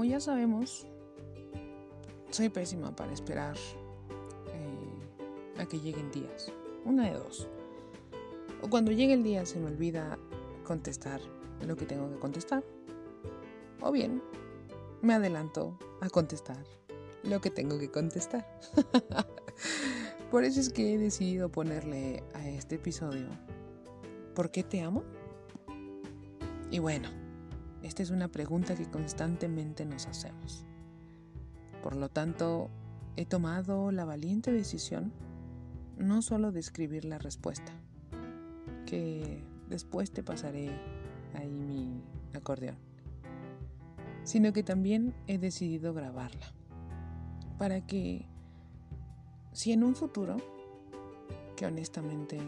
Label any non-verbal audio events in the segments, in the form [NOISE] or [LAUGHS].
como ya sabemos, soy pésima para esperar eh, a que lleguen días. Una de dos. O cuando llegue el día se me olvida contestar lo que tengo que contestar. O bien, me adelanto a contestar lo que tengo que contestar. [LAUGHS] Por eso es que he decidido ponerle a este episodio ¿Por qué te amo? Y bueno, esta es una pregunta que constantemente nos hacemos. Por lo tanto, he tomado la valiente decisión no solo de escribir la respuesta, que después te pasaré ahí mi acordeón, sino que también he decidido grabarla, para que si en un futuro, que honestamente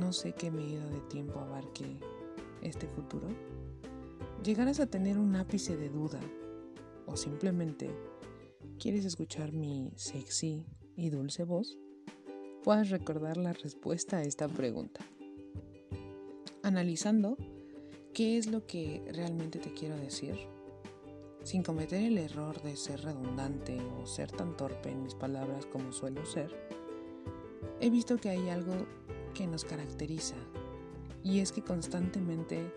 no sé qué medida de tiempo abarque este futuro, llegaras a tener un ápice de duda o simplemente quieres escuchar mi sexy y dulce voz, puedas recordar la respuesta a esta pregunta. Analizando qué es lo que realmente te quiero decir, sin cometer el error de ser redundante o ser tan torpe en mis palabras como suelo ser, he visto que hay algo que nos caracteriza y es que constantemente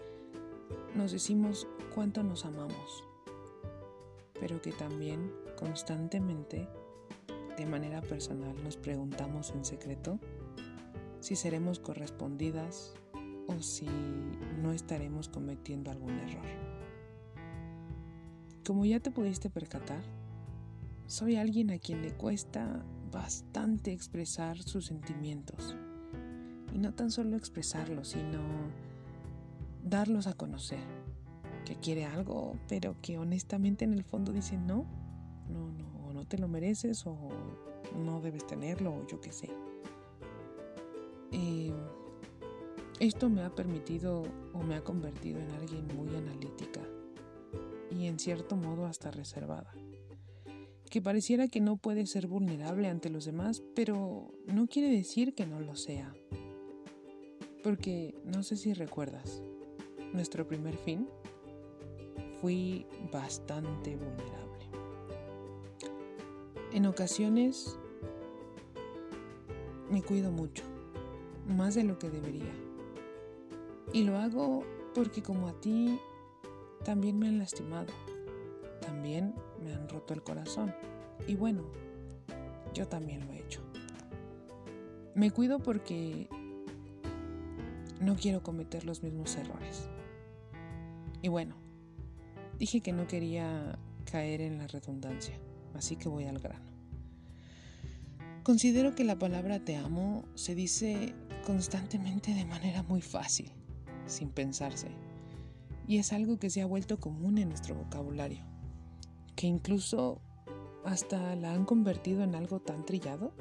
nos decimos cuánto nos amamos, pero que también constantemente de manera personal nos preguntamos en secreto si seremos correspondidas o si no estaremos cometiendo algún error. Como ya te pudiste percatar, soy alguien a quien le cuesta bastante expresar sus sentimientos y no tan solo expresarlos, sino darlos a conocer. Que quiere algo, pero que honestamente en el fondo dice no, no, no, no te lo mereces o no debes tenerlo o yo qué sé. Eh, esto me ha permitido o me ha convertido en alguien muy analítica y en cierto modo hasta reservada. Que pareciera que no puede ser vulnerable ante los demás, pero no quiere decir que no lo sea. Porque no sé si recuerdas, nuestro primer fin fui bastante vulnerable. En ocasiones me cuido mucho, más de lo que debería. Y lo hago porque como a ti también me han lastimado, también me han roto el corazón. Y bueno, yo también lo he hecho. Me cuido porque no quiero cometer los mismos errores. Y bueno, dije que no quería caer en la redundancia, así que voy al grano. Considero que la palabra te amo se dice constantemente de manera muy fácil, sin pensarse, y es algo que se ha vuelto común en nuestro vocabulario, que incluso hasta la han convertido en algo tan trillado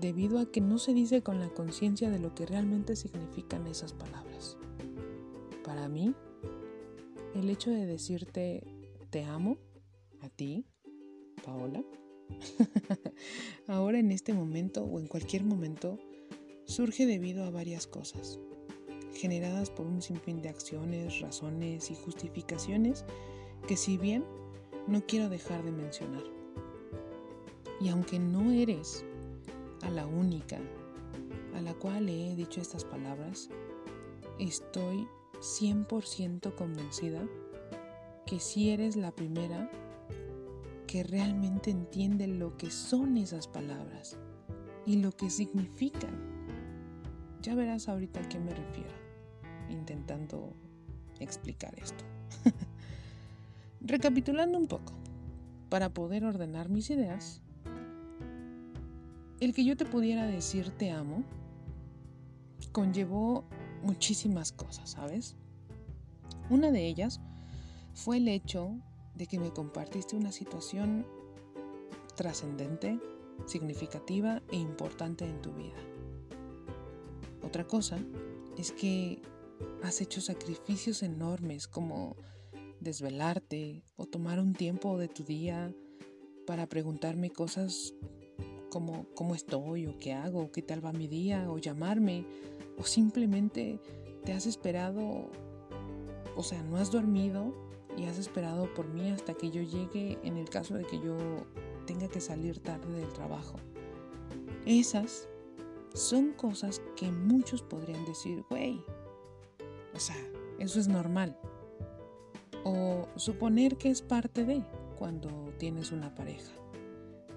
debido a que no se dice con la conciencia de lo que realmente significan esas palabras. Para mí, el hecho de decirte te amo, a ti, Paola, [LAUGHS] ahora en este momento o en cualquier momento, surge debido a varias cosas, generadas por un sinfín de acciones, razones y justificaciones que si bien no quiero dejar de mencionar. Y aunque no eres a la única a la cual le he dicho estas palabras, estoy 100% convencida que si eres la primera que realmente entiende lo que son esas palabras y lo que significan. Ya verás ahorita a qué me refiero, intentando explicar esto. [LAUGHS] Recapitulando un poco, para poder ordenar mis ideas, el que yo te pudiera decir te amo conllevó muchísimas cosas, ¿sabes? Una de ellas fue el hecho de que me compartiste una situación trascendente, significativa e importante en tu vida. Otra cosa es que has hecho sacrificios enormes como desvelarte o tomar un tiempo de tu día para preguntarme cosas como cómo estoy o qué hago, qué tal va mi día o llamarme o simplemente te has esperado, o sea, no has dormido y has esperado por mí hasta que yo llegue en el caso de que yo tenga que salir tarde del trabajo. Esas son cosas que muchos podrían decir, güey, o sea, eso es normal. O suponer que es parte de cuando tienes una pareja.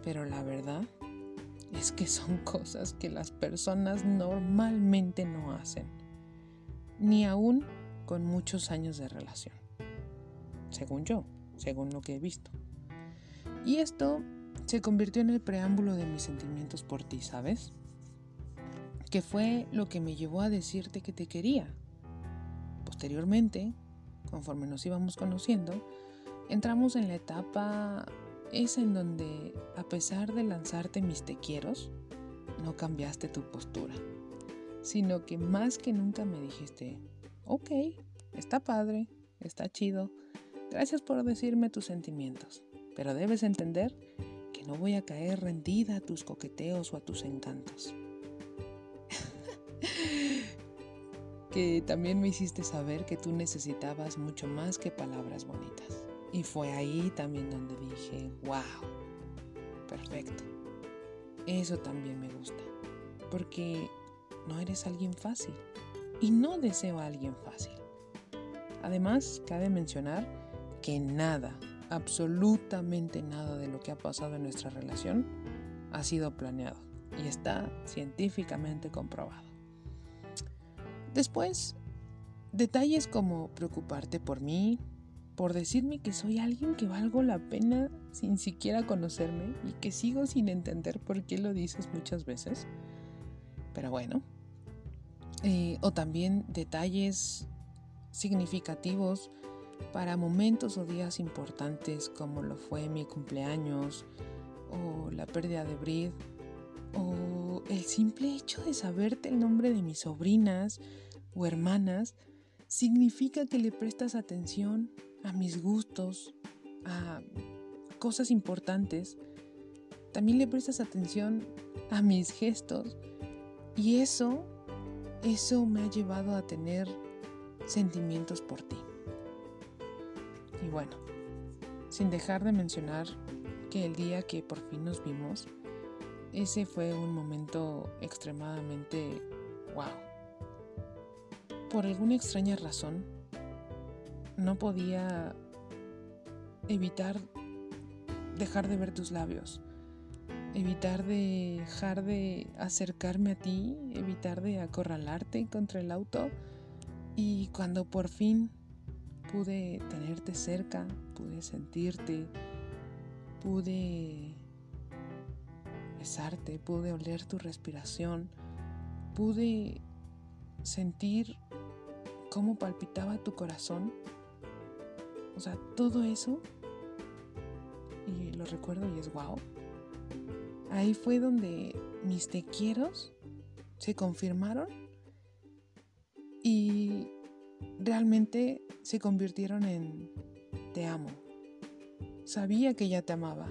Pero la verdad es que son [LAUGHS] cosas que las personas normalmente no hacen. Ni aún con muchos años de relación. Según yo, según lo que he visto. Y esto se convirtió en el preámbulo de mis sentimientos por ti, ¿sabes? Que fue lo que me llevó a decirte que te quería. Posteriormente, conforme nos íbamos conociendo, entramos en la etapa esa en donde, a pesar de lanzarte mis te no cambiaste tu postura, sino que más que nunca me dijiste, ok, está padre, está chido, gracias por decirme tus sentimientos, pero debes entender que no voy a caer rendida a tus coqueteos o a tus encantos. [LAUGHS] que también me hiciste saber que tú necesitabas mucho más que palabras bonitas. Y fue ahí también donde dije, wow, perfecto. Eso también me gusta. Porque no eres alguien fácil. Y no deseo a alguien fácil. Además, cabe mencionar que nada, absolutamente nada de lo que ha pasado en nuestra relación ha sido planeado y está científicamente comprobado. Después, detalles como preocuparte por mí, por decirme que soy alguien que valgo la pena sin siquiera conocerme y que sigo sin entender por qué lo dices muchas veces. Pero bueno. Eh, o también detalles significativos para momentos o días importantes como lo fue mi cumpleaños o la pérdida de Brid o el simple hecho de saberte el nombre de mis sobrinas o hermanas significa que le prestas atención a mis gustos, a cosas importantes, también le prestas atención a mis gestos y eso, eso me ha llevado a tener sentimientos por ti. Y bueno, sin dejar de mencionar que el día que por fin nos vimos, ese fue un momento extremadamente wow. Por alguna extraña razón, no podía evitar dejar de ver tus labios, evitar de dejar de acercarme a ti, evitar de acorralarte contra el auto. Y cuando por fin pude tenerte cerca, pude sentirte, pude besarte, pude oler tu respiración, pude sentir cómo palpitaba tu corazón, o sea, todo eso, y lo recuerdo y es wow. Ahí fue donde mis te se confirmaron y realmente se convirtieron en te amo. Sabía que ya te amaba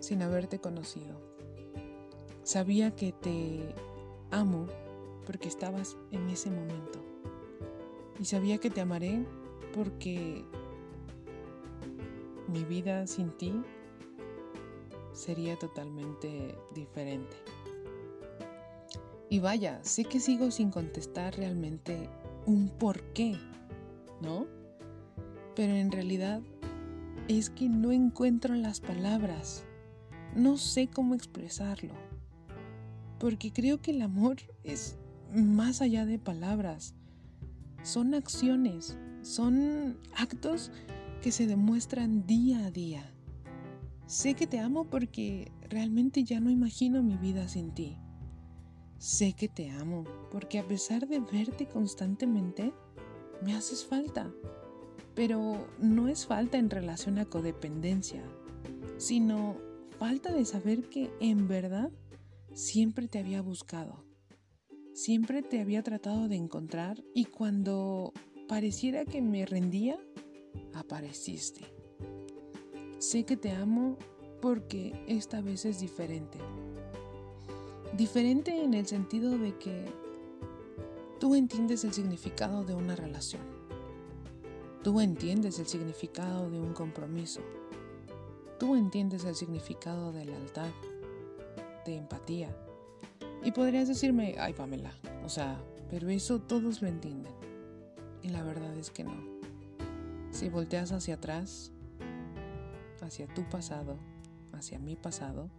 sin haberte conocido. Sabía que te amo porque estabas en ese momento. Y sabía que te amaré porque mi vida sin ti sería totalmente diferente. Y vaya, sé que sigo sin contestar realmente un por qué, ¿no? Pero en realidad es que no encuentro las palabras, no sé cómo expresarlo, porque creo que el amor es más allá de palabras, son acciones, son actos que se demuestran día a día. Sé que te amo porque realmente ya no imagino mi vida sin ti. Sé que te amo porque a pesar de verte constantemente, me haces falta. Pero no es falta en relación a codependencia, sino falta de saber que en verdad siempre te había buscado. Siempre te había tratado de encontrar y cuando pareciera que me rendía, apareciste. Sé que te amo porque esta vez es diferente. Diferente en el sentido de que tú entiendes el significado de una relación. Tú entiendes el significado de un compromiso. Tú entiendes el significado de lealtad, de empatía. Y podrías decirme, ay Pamela, o sea, pero eso todos lo entienden. Y la verdad es que no. Si volteas hacia atrás, hacia tu pasado, hacia mi pasado,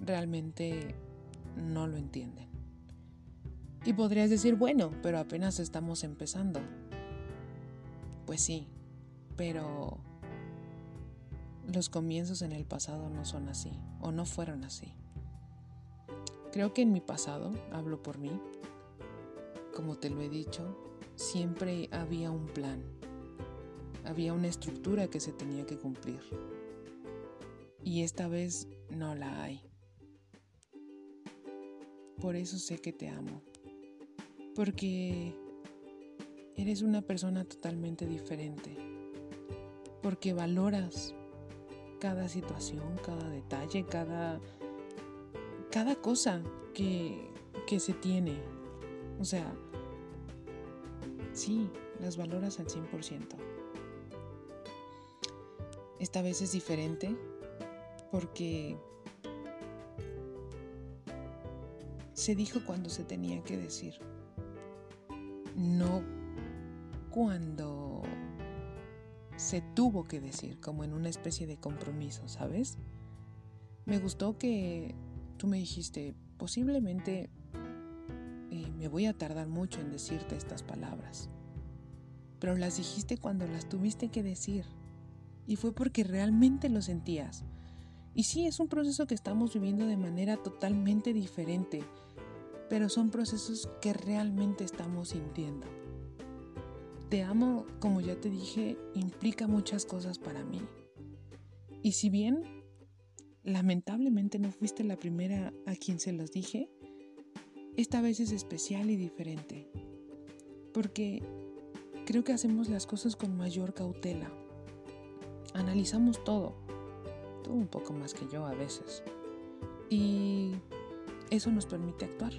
realmente no lo entienden. Y podrías decir, bueno, pero apenas estamos empezando. Pues sí, pero los comienzos en el pasado no son así, o no fueron así. Creo que en mi pasado, hablo por mí, como te lo he dicho, siempre había un plan, había una estructura que se tenía que cumplir. Y esta vez no la hay. Por eso sé que te amo. Porque eres una persona totalmente diferente. Porque valoras cada situación, cada detalle, cada, cada cosa que, que se tiene. O sea, sí, las valoras al 100%. Esta vez es diferente porque se dijo cuando se tenía que decir, no cuando se tuvo que decir, como en una especie de compromiso, ¿sabes? Me gustó que tú me dijiste, posiblemente eh, me voy a tardar mucho en decirte estas palabras, pero las dijiste cuando las tuviste que decir, y fue porque realmente lo sentías. Y sí, es un proceso que estamos viviendo de manera totalmente diferente pero son procesos que realmente estamos sintiendo. Te amo, como ya te dije, implica muchas cosas para mí. Y si bien lamentablemente no fuiste la primera a quien se los dije, esta vez es especial y diferente. Porque creo que hacemos las cosas con mayor cautela. Analizamos todo. Tú un poco más que yo a veces. Y eso nos permite actuar.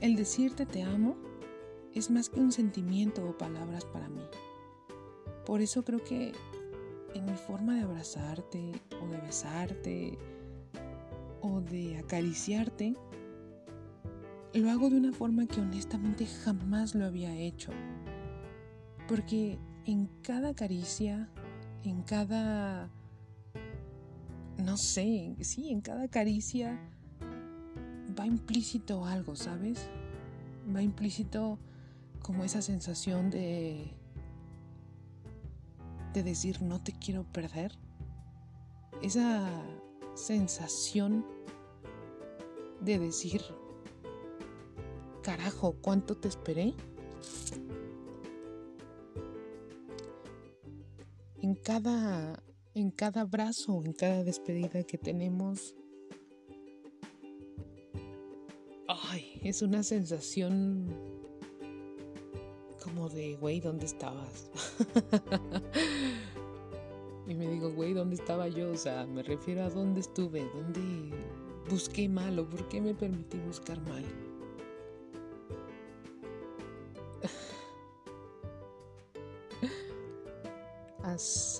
El decirte te amo es más que un sentimiento o palabras para mí. Por eso creo que en mi forma de abrazarte o de besarte o de acariciarte, lo hago de una forma que honestamente jamás lo había hecho. Porque en cada caricia, en cada... no sé, sí, en cada caricia va implícito algo, ¿sabes? Va implícito como esa sensación de de decir no te quiero perder. Esa sensación de decir carajo, ¿cuánto te esperé? En cada en cada abrazo, en cada despedida que tenemos Ay, es una sensación como de, güey, ¿dónde estabas? [LAUGHS] y me digo, güey, ¿dónde estaba yo? O sea, me refiero a dónde estuve, dónde busqué mal o por qué me permití buscar mal.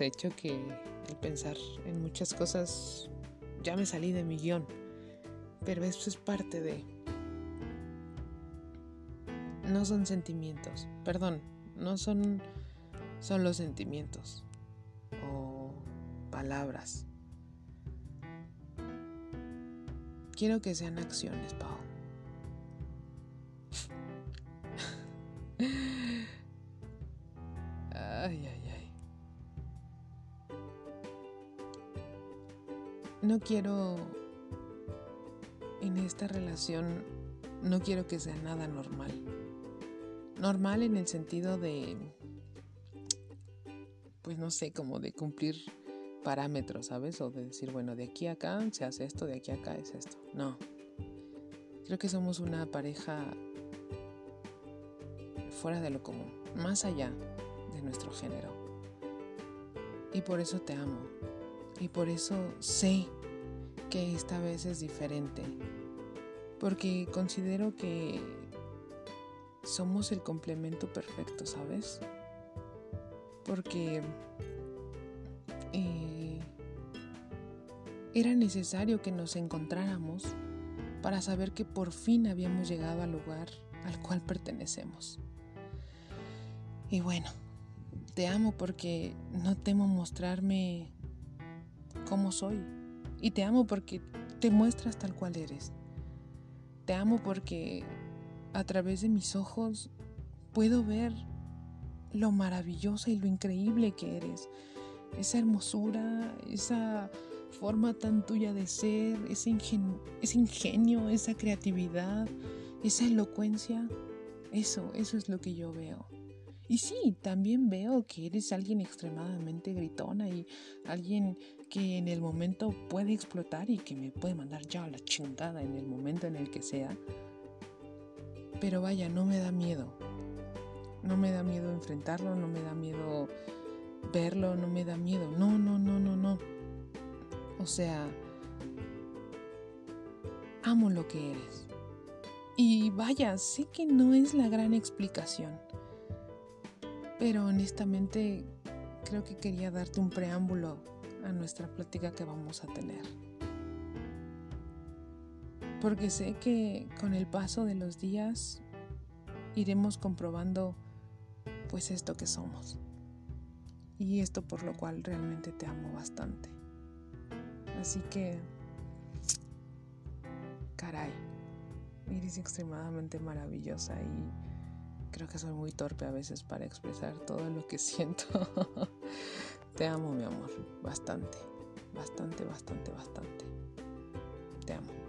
Hecho que el pensar en muchas cosas ya me salí de mi guion, pero eso es parte de no son sentimientos, perdón, no son, son los sentimientos o palabras. Quiero que sean acciones, Pau. No quiero en esta relación, no quiero que sea nada normal normal en el sentido de, pues no sé, como de cumplir parámetros, ¿sabes? O de decir, bueno, de aquí a acá se hace esto, de aquí a acá es esto. No. Creo que somos una pareja fuera de lo común, más allá de nuestro género. Y por eso te amo. Y por eso sé que esta vez es diferente. Porque considero que somos el complemento perfecto, ¿sabes? porque eh, era necesario que nos encontráramos para saber que por fin habíamos llegado al lugar al cual pertenecemos. Y bueno, te amo porque no temo mostrarme como soy. Y te amo porque te muestras tal cual eres. Te amo porque a través de mis ojos puedo ver lo maravillosa y lo increíble que eres. Esa hermosura, esa forma tan tuya de ser, ese, ese ingenio, esa creatividad, esa elocuencia. Eso, eso es lo que yo veo. Y sí, también veo que eres alguien extremadamente gritona y alguien que en el momento puede explotar y que me puede mandar ya a la chingada en el momento en el que sea. Pero vaya, no me da miedo. No me da miedo enfrentarlo, no me da miedo verlo, no me da miedo. No, no, no, no, no. O sea, amo lo que eres. Y vaya, sé que no es la gran explicación. Pero honestamente creo que quería darte un preámbulo a nuestra plática que vamos a tener. Porque sé que con el paso de los días iremos comprobando pues esto que somos. Y esto por lo cual realmente te amo bastante. Así que, caray, eres extremadamente maravillosa y creo que soy muy torpe a veces para expresar todo lo que [LAUGHS] siento. Te amo, mi amor, bastante, bastante, bastante, bastante. Te amo.